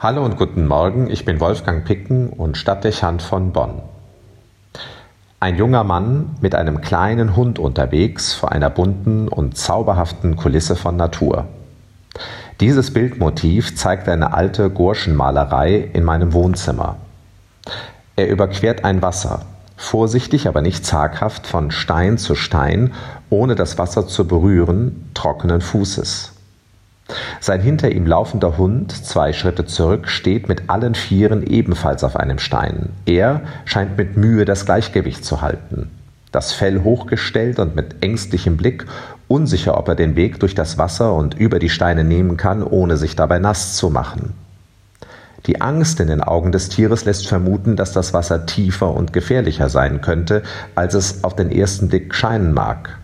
Hallo und guten Morgen, ich bin Wolfgang Picken und Stadtdechant von Bonn. Ein junger Mann mit einem kleinen Hund unterwegs vor einer bunten und zauberhaften Kulisse von Natur. Dieses Bildmotiv zeigt eine alte Gurschenmalerei in meinem Wohnzimmer. Er überquert ein Wasser, vorsichtig, aber nicht zaghaft von Stein zu Stein, ohne das Wasser zu berühren, trockenen Fußes. Sein hinter ihm laufender Hund, zwei Schritte zurück, steht mit allen Vieren ebenfalls auf einem Stein. Er scheint mit Mühe das Gleichgewicht zu halten. Das Fell hochgestellt und mit ängstlichem Blick, unsicher, ob er den Weg durch das Wasser und über die Steine nehmen kann, ohne sich dabei nass zu machen. Die Angst in den Augen des Tieres lässt vermuten, dass das Wasser tiefer und gefährlicher sein könnte, als es auf den ersten Blick scheinen mag.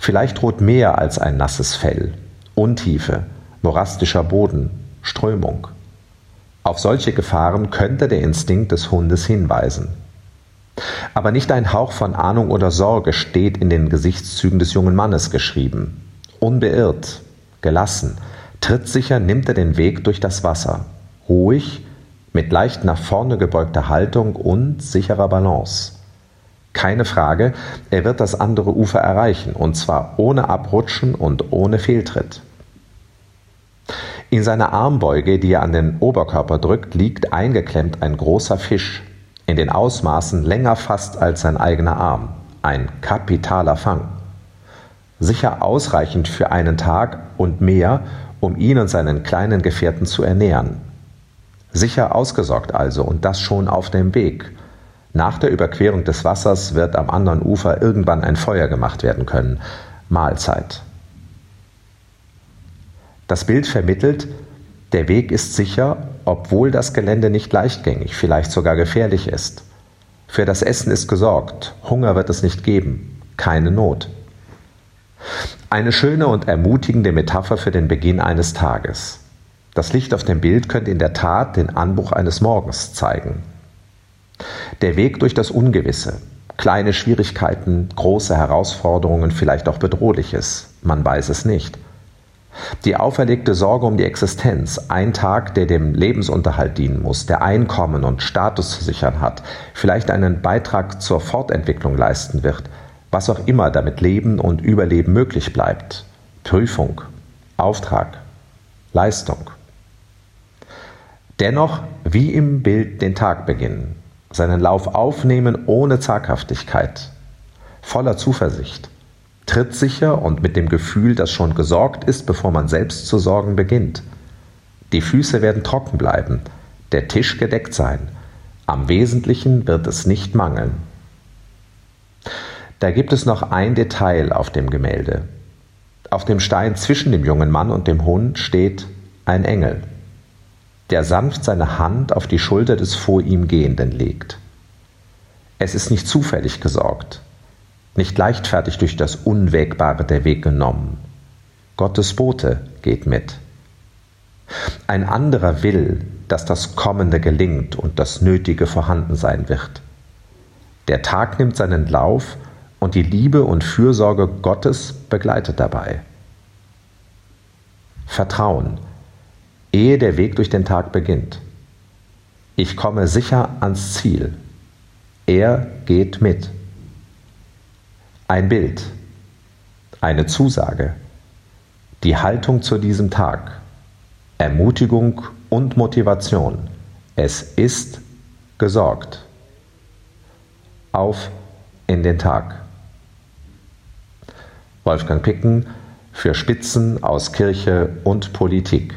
Vielleicht droht mehr als ein nasses Fell. Untiefe, morastischer Boden, Strömung. Auf solche Gefahren könnte der Instinkt des Hundes hinweisen. Aber nicht ein Hauch von Ahnung oder Sorge steht in den Gesichtszügen des jungen Mannes geschrieben. Unbeirrt, gelassen, trittsicher nimmt er den Weg durch das Wasser, ruhig, mit leicht nach vorne gebeugter Haltung und sicherer Balance. Keine Frage, er wird das andere Ufer erreichen, und zwar ohne Abrutschen und ohne Fehltritt. In seiner Armbeuge, die er an den Oberkörper drückt, liegt eingeklemmt ein großer Fisch, in den Ausmaßen länger fast als sein eigener Arm. Ein kapitaler Fang. Sicher ausreichend für einen Tag und mehr, um ihn und seinen kleinen Gefährten zu ernähren. Sicher ausgesorgt also und das schon auf dem Weg. Nach der Überquerung des Wassers wird am anderen Ufer irgendwann ein Feuer gemacht werden können. Mahlzeit. Das Bild vermittelt, der Weg ist sicher, obwohl das Gelände nicht leichtgängig, vielleicht sogar gefährlich ist. Für das Essen ist gesorgt, Hunger wird es nicht geben, keine Not. Eine schöne und ermutigende Metapher für den Beginn eines Tages. Das Licht auf dem Bild könnte in der Tat den Anbruch eines Morgens zeigen. Der Weg durch das Ungewisse, kleine Schwierigkeiten, große Herausforderungen, vielleicht auch Bedrohliches, man weiß es nicht – die auferlegte Sorge um die Existenz, ein Tag, der dem Lebensunterhalt dienen muss, der Einkommen und Status zu sichern hat, vielleicht einen Beitrag zur Fortentwicklung leisten wird, was auch immer damit Leben und Überleben möglich bleibt. Prüfung, Auftrag, Leistung. Dennoch wie im Bild den Tag beginnen, seinen Lauf aufnehmen ohne Zaghaftigkeit, voller Zuversicht trittsicher und mit dem Gefühl, dass schon gesorgt ist, bevor man selbst zu sorgen beginnt. Die Füße werden trocken bleiben, der Tisch gedeckt sein. Am Wesentlichen wird es nicht mangeln. Da gibt es noch ein Detail auf dem Gemälde. Auf dem Stein zwischen dem jungen Mann und dem Hund steht ein Engel, der sanft seine Hand auf die Schulter des vor ihm Gehenden legt. Es ist nicht zufällig gesorgt nicht leichtfertig durch das Unwägbare der Weg genommen. Gottes Bote geht mit. Ein anderer will, dass das Kommende gelingt und das Nötige vorhanden sein wird. Der Tag nimmt seinen Lauf und die Liebe und Fürsorge Gottes begleitet dabei. Vertrauen, ehe der Weg durch den Tag beginnt. Ich komme sicher ans Ziel. Er geht mit. Ein Bild, eine Zusage, die Haltung zu diesem Tag, Ermutigung und Motivation. Es ist gesorgt. Auf in den Tag. Wolfgang Picken für Spitzen aus Kirche und Politik.